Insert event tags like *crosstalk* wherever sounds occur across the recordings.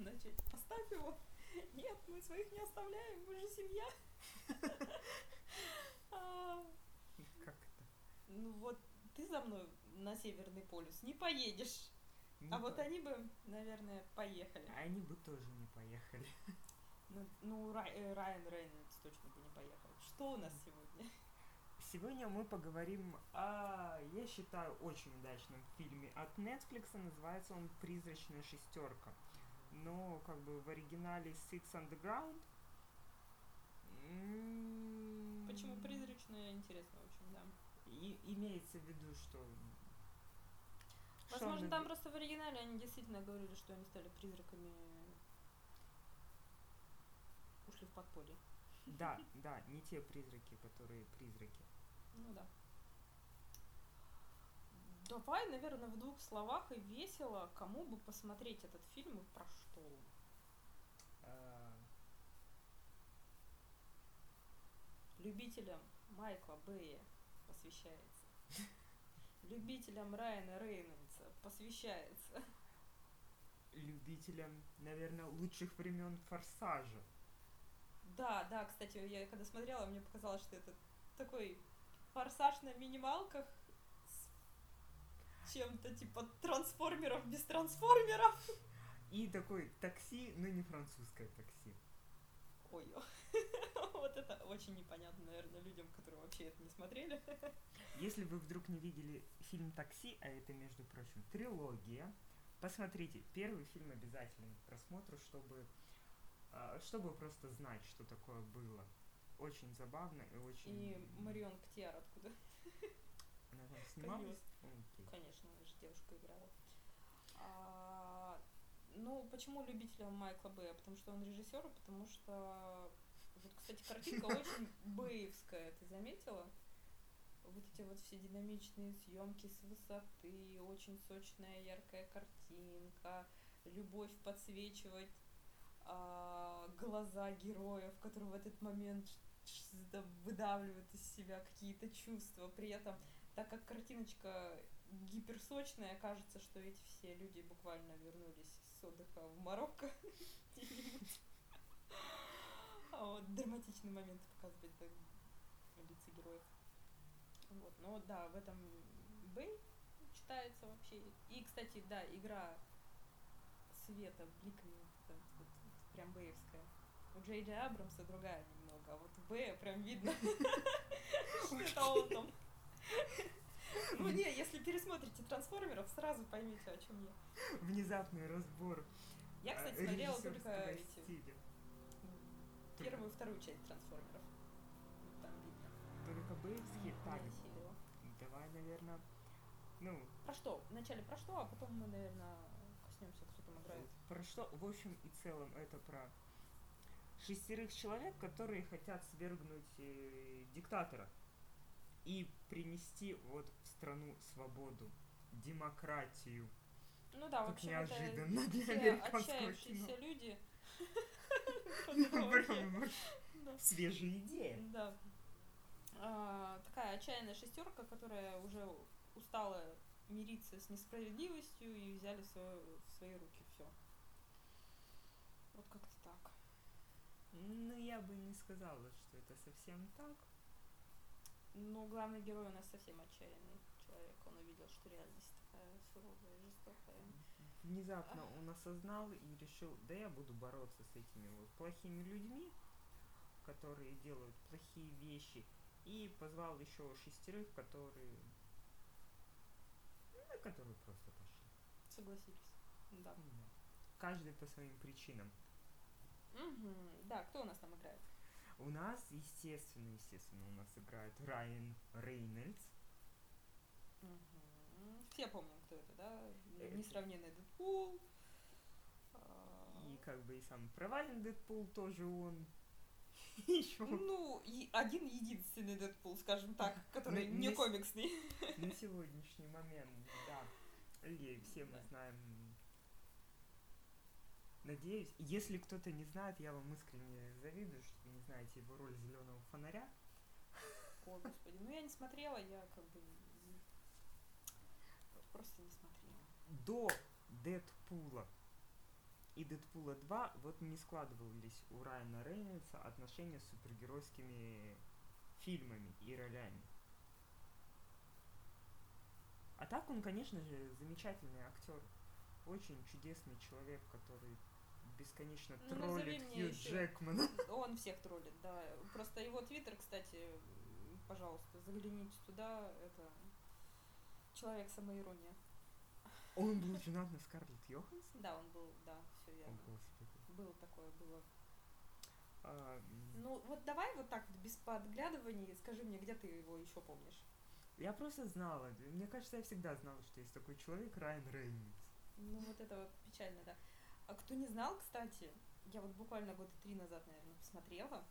начать. Оставь его. Нет, мы своих не оставляем, мы же семья. *laughs* А, Как это? Ну вот ты за мной на Северный полюс не поедешь. Не А вот по- они бы, наверное, поехали. Они бы тоже не поехали. Ну, ну, Рай- э, Райан Рейнольдс точно бы не поехал. Что у нас сегодня? Сегодня мы поговорим о, я считаю, очень удачном фильме от Netflix. Называется он «Призрачная шестерка». Но как бы в оригинале Six Underground. М, Почему призрачная? Интересно очень, да. И имеется в виду, что... Возможно, он там просто в оригинале они действительно говорили, что они стали призраками, ушли в подполье. Да, *laughs* да, не те призраки, которые призраки. Ну да. Давай, наверное, в двух словах и весело, кому бы посмотреть этот фильм и про что он. А, Любителям Майкла Бэя посвящается. *laughs* Любителям Райана Рейнольдса посвящается. любителям, наверное, лучших времен Форсажа. Да, да, кстати, я когда смотрела, мне показалось, что это такой форсаж на минималках чем-то типа трансформеров без трансформеров. И такой такси, но не французское такси. Ой, *laughs* вот это очень непонятно, наверное, людям, которые вообще это не смотрели. Если вы вдруг не видели фильм «Такси», а это, между прочим, трилогия, посмотрите. Первый фильм обязательно к просмотру, чтобы, а, чтобы просто знать, что такое было. Очень забавно и очень... И Марион Ктиар откуда? *laughs* Она там снималась? Окей. Конечно, она же девушка играла. А, ну, почему любителям Майкла Бэя? Потому что он режиссер, потому что... Вот, кстати, картинка *laughs* очень бэевская, ты заметила? Вот эти вот все динамичные съемки с высоты, очень сочная яркая картинка, любовь подсвечивать а, глаза героев, которые в этот момент выдавливают из себя какие-то чувства. При этом, так как картиночка гиперсочная, кажется, что эти все люди буквально вернулись с отдыха в Марокко. А вот драматичные моменты показывать да, лица героев. Вот, но да, в этом Бэй читается вообще. И, кстати, да, игра света, бликами, вот вот, прям бэевская. У Джей Джей Абрамса другая немного, а вот Бэя прям видно, *laughs* что это он там. *laughs* Ну не, если пересмотрите трансформеров, сразу поймете, о чем я. Внезапный разбор Я, а, кстати, смотрела только эти, первую и вторую часть трансформеров. Там видно. Только бэйвские Не так. Давай, наверное, ну, Про что? Вначале про что, а потом мы, наверное, коснемся, кто там играет. Про что, в общем и целом, это про шестерых человек, которые хотят свергнуть э, диктатора и принести вот в страну свободу, демократию. Ну да, в Как общем, неожиданно это для все американского кино. люди. *laughs* Да. свежая идея. Да. А, такая отчаянная шестерка, которая уже устала мириться с несправедливостью и взяли в свои руки все. Вот как-то так. Ну, я бы не сказала, что это совсем так. Но главный герой у нас совсем отчаянный человек. Он увидел, что реальность такая суровая и жестокая. Внезапно он осознал и решил, да я буду бороться с этими вот плохими людьми, которые делают плохие вещи, и позвал еще шестерых, которые, ну, которые просто пошли. Согласились. Да. Ну да. Каждый по своим причинам. Мгм. Да, кто у нас там играет? У нас, естественно, естественно, у нас играет Райан Рейнольдс. Мгм. Все помним, кто это, да? Э, Несравненный Дэдпул. А, И как бы и самый провальный Дэдпул тоже он. *laughs* Еще Ну, и один единственный Дэдпул, скажем так, *laughs* который не комиксный. *laughs* на сегодняшний момент, да. И все мы знаем. Надеюсь, если кто-то не знает, я вам искренне завидую, что вы не знаете его роль зеленого фонаря. О, господи. Ну, я не смотрела, я как бы просто не смотрела. До Дэдпула и Дэдпула 2 вот не складывались у Райана Рейнольдса отношения с супергеройскими фильмами и ролями. А так он, конечно же, замечательный актер. Очень чудесный человек, который бесконечно Ну, троллит Хью. Джекмана. *laughs* Он всех троллит, да. Просто его твиттер, кстати, пожалуйста, загляните туда. Это человек самоирония. Он был *laughs* женат на Скарлетт Йоханссон? Да, он был, да, все верно. господи. Было такое, было. А, Ну, вот давай вот так, без подглядываний, скажи мне, где ты его еще помнишь? Я просто знала. Мне кажется, я всегда знала, что есть такой человек Райан Рейнольдс. Ну, вот это вот печально, да. А кто не знал, кстати, я вот буквально года три назад, наверное, посмотрела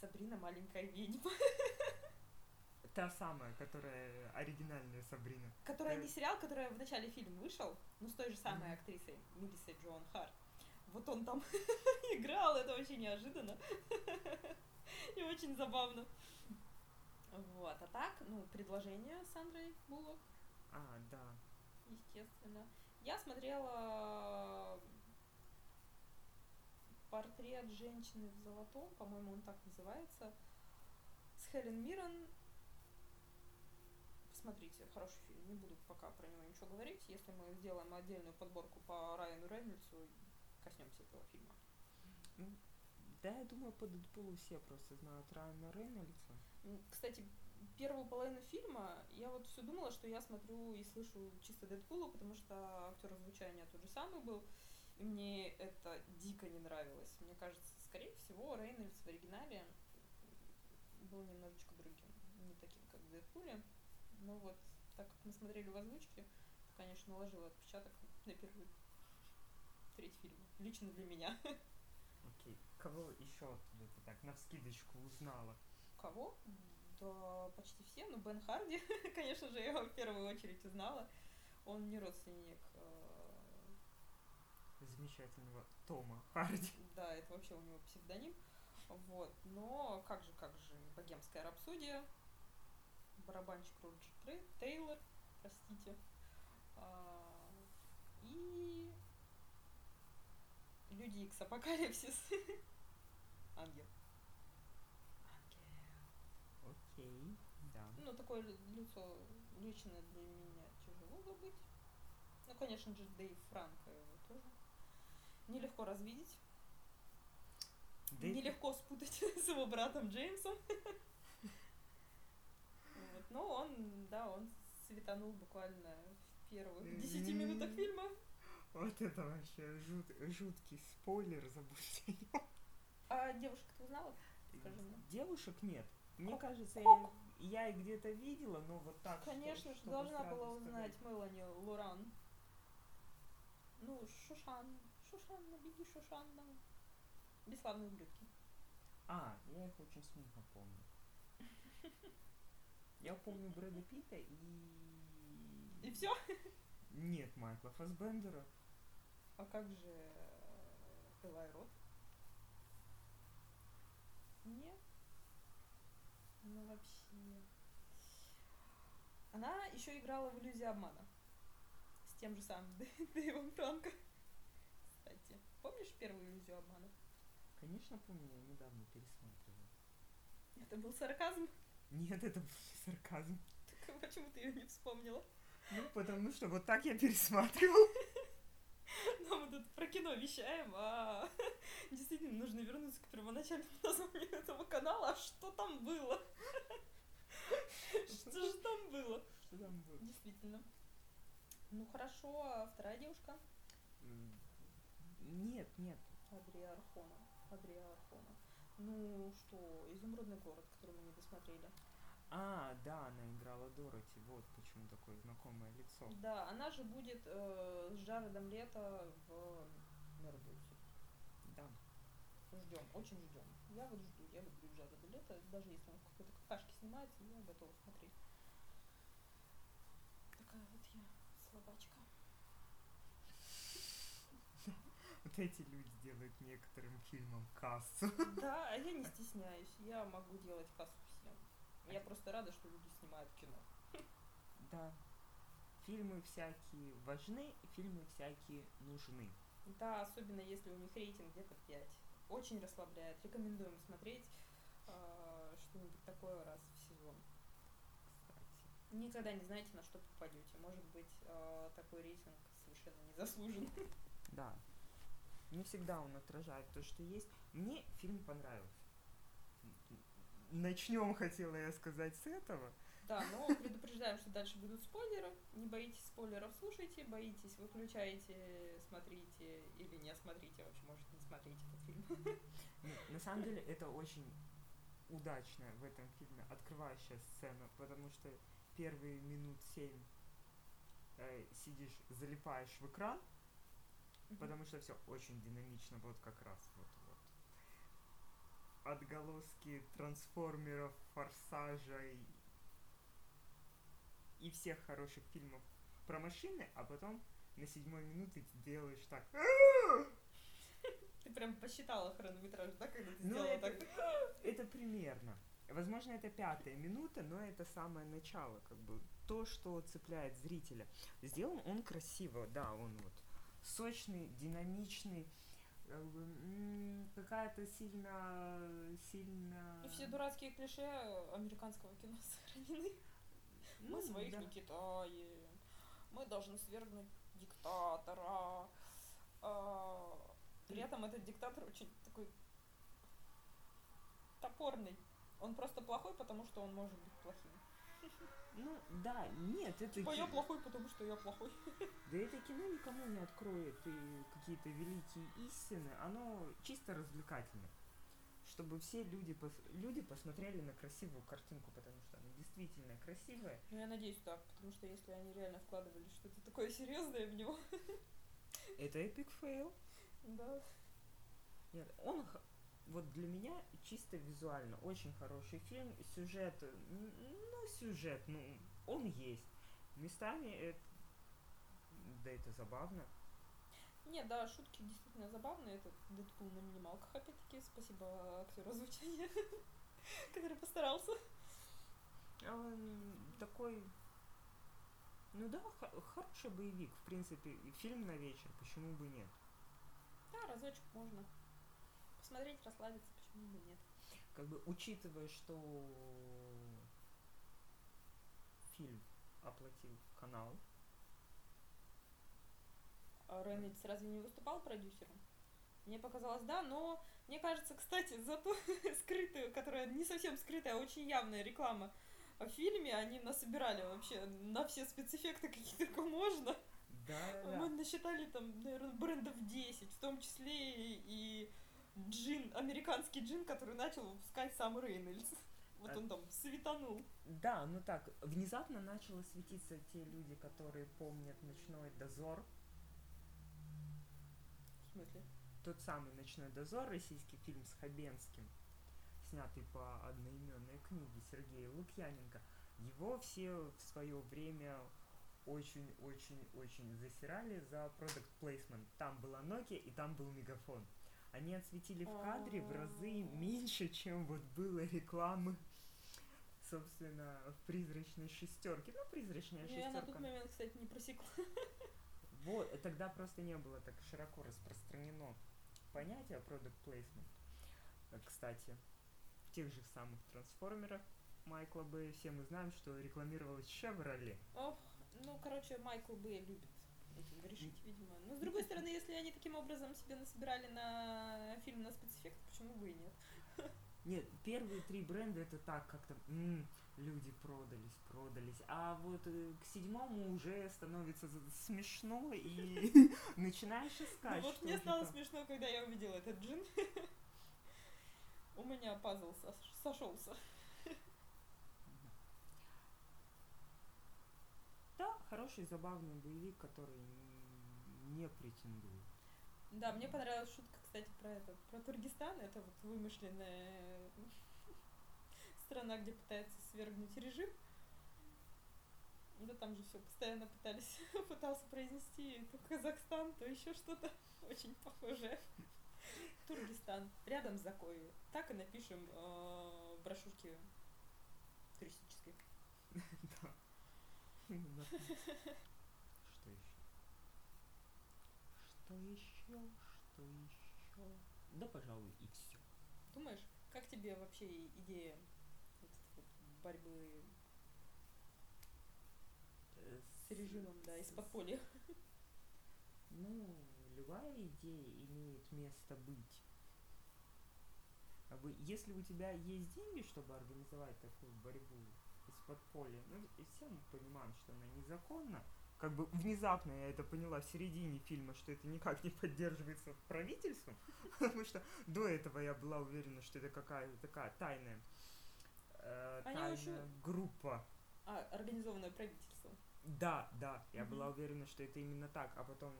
Сабрина маленькая ведьма, *laughs* Та самая, которая оригинальная Сабрина. которая Э. не сериал, которая в начале фильма вышел, но с той же самой Мгм. актрисой Мелиссой Джоан Харт. Вот он там *laughs* играл, это вообще неожиданно. *laughs* И очень забавно. Вот, а так, ну, предложение с Сандрой Буллок, А, да. естественно. Я смотрела портрет женщины в золотом, по-моему, он так называется, с Хелен Миррен. Посмотрите, хороший фильм. Не буду пока про него ничего говорить. Если мы сделаем отдельную подборку по Райану Рейнольдсу, коснемся этого фильма. Да, я думаю, по Дэдпулу все просто знают Райана Рейнольдса. Кстати, первую половину фильма я вот все думала, что я смотрю и слышу чисто Дэдпула, потому что актер звучания тот же самый был, и мне это дико не нравилось. Мне кажется, скорее всего, Рейнольдс в оригинале был немножечко другим, не таким, как в Дэдпуле. Но вот, так как мы смотрели в озвучке, конечно, наложило отпечаток на первую треть фильма. Лично для меня. Окей. Кого еще ты так на вскидочку узнала? Кого? Да, почти все. Ну, Бен Харди, *laughs* конечно же, я его в первую очередь узнала. Он не родственник. э, Замечательного Тома Харди. Да, это вообще у него псевдоним. Вот. Но как же, как же, богемская рапсодия. Барабанщик Роджер Тейлор, простите. А, И Люди Икс Апокалипсис. Ангел. *laughs* Ангел. Окей, да. Ну, такое ли- лицо лично для меня тяжело забыть. Ну, конечно же, Дэйв Франко его тоже. Нелегко развидеть. Дэйв- Нелегко спутать *laughs* с его братом Джеймсом. Вот. Но он, да, он светанул буквально в первых 10 минутах фильма. Вот это вообще жут- жуткий спойлер, забудьте о. А девушка-то узнала? Скажи мне. Девушек нет. Мне Ок- кажется, ок. я, я их где-то видела, но вот так. Конечно, что чтобы должна была сказать. узнать Мелани Луран. Ну, Шушан. Шушанна, беги, Шушанна. Бесславные ублюдки. А, я их очень смутно помню. *laughs* Я помню Брэда Питта и... И все? Нет, Майкла Фассбендера. А как же э, Элай Рот? Нет. Ну вообще. Она еще играла в иллюзии обмана. С тем же самым *laughs* Дэ- Дэйвом Франко. Кстати, помнишь первую иллюзию обмана? Конечно, помню, я недавно пересматривал. Это был сарказм. Нет, это был не сарказм. Так почему ты ее не вспомнила? Ну, потому что вот так я пересматривал. *laughs* Но мы тут про кино вещаем, а *laughs* действительно нужно вернуться к первоначальному *laughs* названию этого канала. А что там было? Что же там было? Что там было? Действительно. Ну хорошо, а вторая девушка? Нет, нет. Адрия Архона. Адрия Архона. Ну что, изумрудный город, который мы не досмотрели. А, да, она играла Дороти. Вот почему такое знакомое лицо. Да, она же будет э, с Джаредом Лето в Мертвеце. Да. Ждем, очень ждем. Я вот жду, я люблю Джареда Лето, даже если он в какой-то какашке снимается, я готова смотреть. Такая вот я слабачка. Вот эти люди делают некоторым фильмам кассу. Да, а я не стесняюсь, я могу делать кассу всем. Я просто рада, что люди снимают кино. Да. Фильмы всякие важны, фильмы всякие нужны. Да, особенно если у них рейтинг где-то 5. Очень расслабляет. Рекомендуем смотреть э, что-нибудь такое раз в сезон. Кстати. Никогда не знаете, на что попадете. Может быть, э, такой рейтинг совершенно не заслужен. Да. Не всегда он отражает то, что есть. Мне фильм понравился. Начнем, *laughs* хотела я сказать, с этого. Да, но *laughs* предупреждаем, что дальше будут спойлеры. Не боитесь спойлеров, слушайте. Боитесь, выключайте, смотрите или не смотрите. Вообще, может, не смотрите этот фильм. *laughs* На самом деле, это очень удачная в этом фильме открывающая сцена, потому что первые минут семь э, сидишь, залипаешь в экран, потому что все очень динамично, вот как раз вот вот. Отголоски трансформеров, форсажа и, и всех хороших фильмов про машины, а потом на седьмой минуте ты делаешь так. Ты прям посчитала хронометраж, да, когда ты Ну, сделала это, так? это примерно. Возможно, это пятая минута, но это самое начало, как бы то, что цепляет зрителя. Сделан он красиво, да, он вот сочный, динамичный, какая-то сильно, сильно. И все дурацкие клише американского кино *laughs* сохранены. Мы Ну, своих да. не китаем. Мы должны свергнуть диктатора. А, При этом этот диктатор очень такой топорный. Он просто плохой, потому что он может быть плохим. Ну, да, нет, это Типа я плохой, потому что я плохой. *laughs* Да это кино никому не откроет и какие-то великие истины, оно чисто развлекательно. Чтобы все люди, пос- люди посмотрели на красивую картинку, потому что она действительно красивая. Ну, я надеюсь так, потому что если они реально вкладывали что-то такое серьезное в него, Это epic fail. да. Нет, он вот для меня чисто визуально очень хороший фильм. Сюжет, ну сюжет, ну он есть. Местами это, да это забавно. Не, да, шутки действительно забавные. Это Дэдпул на минималках, опять-таки. Спасибо актеру озвучения, *laughs* который постарался. Он такой, ну да, хороший боевик, в принципе, фильм на вечер, почему бы нет? Да, разочек можно посмотреть, расслабиться, почему бы нет. Как бы учитывая, что фильм оплатил канал, А Рейнольдс разве не выступал продюсером? Мне показалось, да, но мне кажется, кстати, за ту *laughs* скрытую, которая не совсем скрытая, а очень явная реклама в фильме, они насобирали вообще на все спецэффекты, какие только можно. да, Мы насчитали там, наверное, брендов 10, в том числе и, и джин, американский джин, который начал выпускать сам Рейнольдс. Вот А- он там светанул. Да, ну так, внезапно начало светиться те люди, которые помнят «Ночной дозор», В смысле? тот самый «Ночной дозор», российский фильм с Хабенским, снятый по одноименной книге Сергея Лукьяненко. Его все в свое время очень-очень-очень засирали за продукт placement. Там была Nokia и там был мегафон. Они отсветили в кадре в разы А. меньше, чем вот было рекламы, собственно, в призрачной шестерке. Ну, призрачная Я на тот шестерка. момент, кстати, не просекла. Вот, тогда просто не было так широко распространено понятие product placement. Кстати, в тех же самых трансформерах Майкла Бэя все мы знаем, что рекламировалась Chevrolet. Ох, ну, короче, Майкл Бэй любит этим грешить, видимо. Но, с другой стороны, если они таким образом себе насобирали на фильм на спецэффект, почему бы и нет? *laughs* Нет, первые три бренда это так как-то м, люди продались, продались. А вот э, к седьмому уже становится смешно и *laughs* начинаешь Ну, искать. вот что мне стало смешно, когда я увидела этот джин. *laughs* У меня пазл сошелся. Да, хороший, забавный боевик, который не претендует. Да, мне понравилась шутка, кстати, про это, про Тургистан. Это вот вымышленная *laughs* страна, где пытается свергнуть режим. Да там же все постоянно пытались, *laughs* пытался произнести то Казахстан, то еще что-то *laughs* очень похожее. Тургистан, рядом с Закоевой. Так и напишем э, в брошюрке туристической. Что еще? Что еще? Что еще? Да, пожалуй, и все. Думаешь, как тебе вообще идея вот, вот борьбы Э, с режимом, да, из подполья? Ну, любая идея имеет место быть. Как бы, если у тебя есть деньги, чтобы организовать такую борьбу подполья, ну, и все мы понимаем, что она незаконна. Как бы внезапно я это поняла в середине фильма, что это никак не поддерживается правительством, *laughs* потому что до этого я была уверена, что это какая-то такая тайная, э, тайная очень- группа. А, организованное правительство. Да, да, я Мгм. была уверена, что это именно так, а потом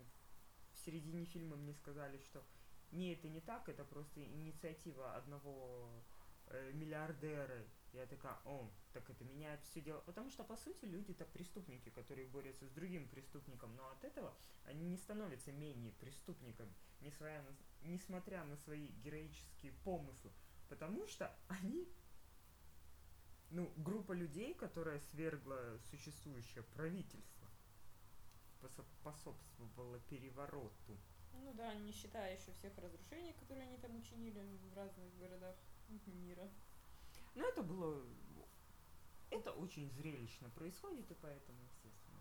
в середине фильма мне сказали, что не, это не так, это просто инициатива одного э, миллиардера. Я такая, о, так это меняет все дело. Потому что, по сути, люди это преступники, которые борются с другим преступником, но от этого они не становятся менее преступниками, несмотря на, несмотря на свои героические помыслы. Потому что они ну, группа людей, которая свергла существующее правительство, посо- способствовала перевороту. Ну да, не считая еще всех разрушений, которые они там учинили в разных городах мира. Но это было... Это очень зрелищно происходит, и поэтому, естественно,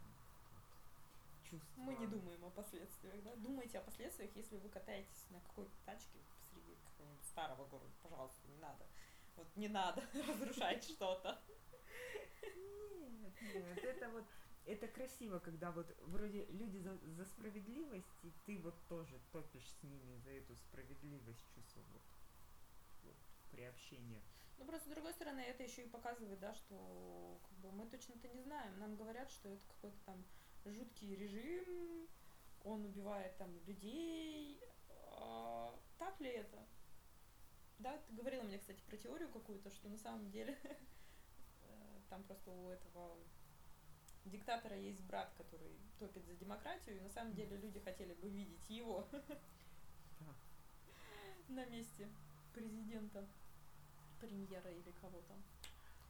чувство... Мы не думаем о последствиях, да? Думайте о последствиях, если вы катаетесь на какой-то тачке посреди какого-нибудь старого города. Пожалуйста, не надо. Вот не надо *laughs* разрушать что-то. Нет, нет, это вот... Это красиво, когда вот вроде люди за, за справедливость, и ты вот тоже топишь с ними за эту справедливость, чувство вот, приобщения. Ну просто с другой стороны, это еще и показывает, да, что как бы, мы точно-то не знаем. Нам говорят, что это какой-то там жуткий режим, он убивает там людей. А, так ли это? Да, ты говорила мне, кстати, про теорию какую-то, что на самом деле *laughs* э, там просто у этого диктатора есть брат, который топит за демократию, и на самом деле люди хотели бы видеть его *laughs* на месте президента, премьера или кого там.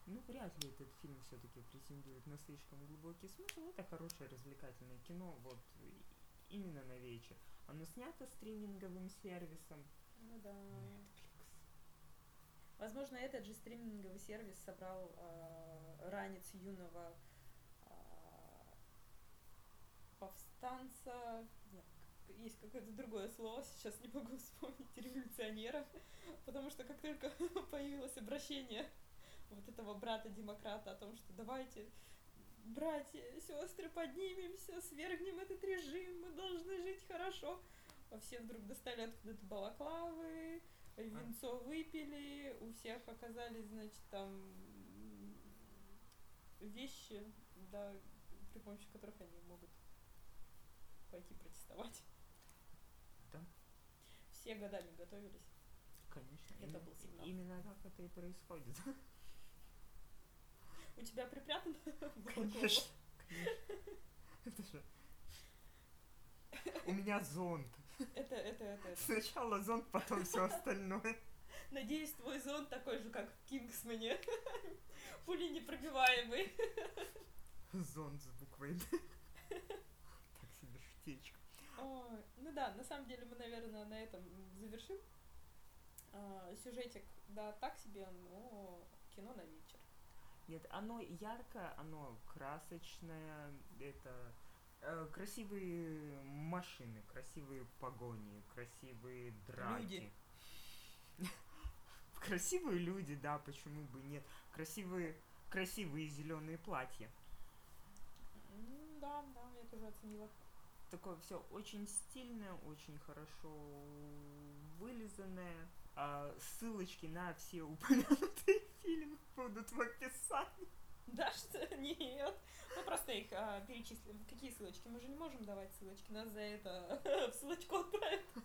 Ну, вряд ли этот фильм все-таки претендует на слишком глубокий смысл. Это хорошее развлекательное кино, вот именно на вечер. Оно снято стриминговым сервисом Ну да. Netflix. Возможно, этот же стриминговый сервис собрал э, ранец юного э, повстанца. Нет, есть какое-то другое слово, сейчас не могу *laughs* вспомнить, революционера. Потому что как только *laughs* появилось обращение вот этого брата-демократа о том, что давайте, братья, сестры, поднимемся, свергнем этот режим, мы должны жить хорошо. А Все вдруг достали откуда-то балаклавы, винцо выпили, у всех оказались, значит, там вещи, да, при помощи которых они могут пойти протестовать. Все годами готовились. Конечно. Это был сигнал. Именно так это и происходит. *laughs* У тебя припрятано? *laughs* Конечно. Конечно. Это же... У меня зонт. Это, это, это, это. Сначала зонт, потом все остальное. *laughs* Надеюсь, твой зон такой же, как в Кингсмане. Пули непробиваемый. Зонт с буквой. Так себе шутечка. Ну да, на самом деле мы, наверное, на этом завершим. А, сюжетик, да, так себе, но кино на вечер. Нет, оно яркое, оно красочное, это э, красивые машины, красивые погони, красивые драки. Люди. *laughs* Красивые люди, да, почему бы нет. Красивые, красивые зеленые платья. Да, да, я тоже оценила. Такое все очень стильное, очень хорошо вылизанное. А ссылочки на все упомянутые *laughs* фильмы будут в описании. Да, что? Нет. Мы просто их а, перечислим. Какие ссылочки? Мы же не можем давать ссылочки. Нас за это *laughs* в ссылочку отправят. *laughs*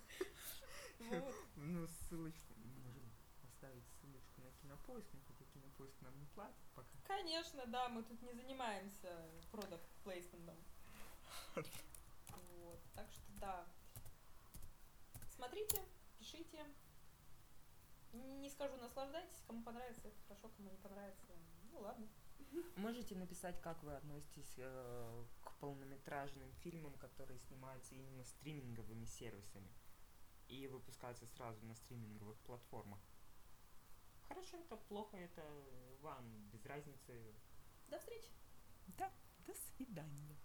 Вот. Ну, ссылочку, можем поставить ссылочку на кинопоиск, но хотя кинопоиск нам не платит пока. Конечно, да, мы тут не занимаемся продукт плейсментом. Вот, так что да. Смотрите, пишите. Не скажу наслаждайтесь, кому понравится, это хорошо, кому не понравится. Ну ладно. Можете написать, как вы относитесь э, к полнометражным фильмам, которые снимаются именно стриминговыми сервисами. выпускаться сразу на стриминговых платформах. Хорошо это, плохо это, вам без разницы. До встречи! Да, до свидания.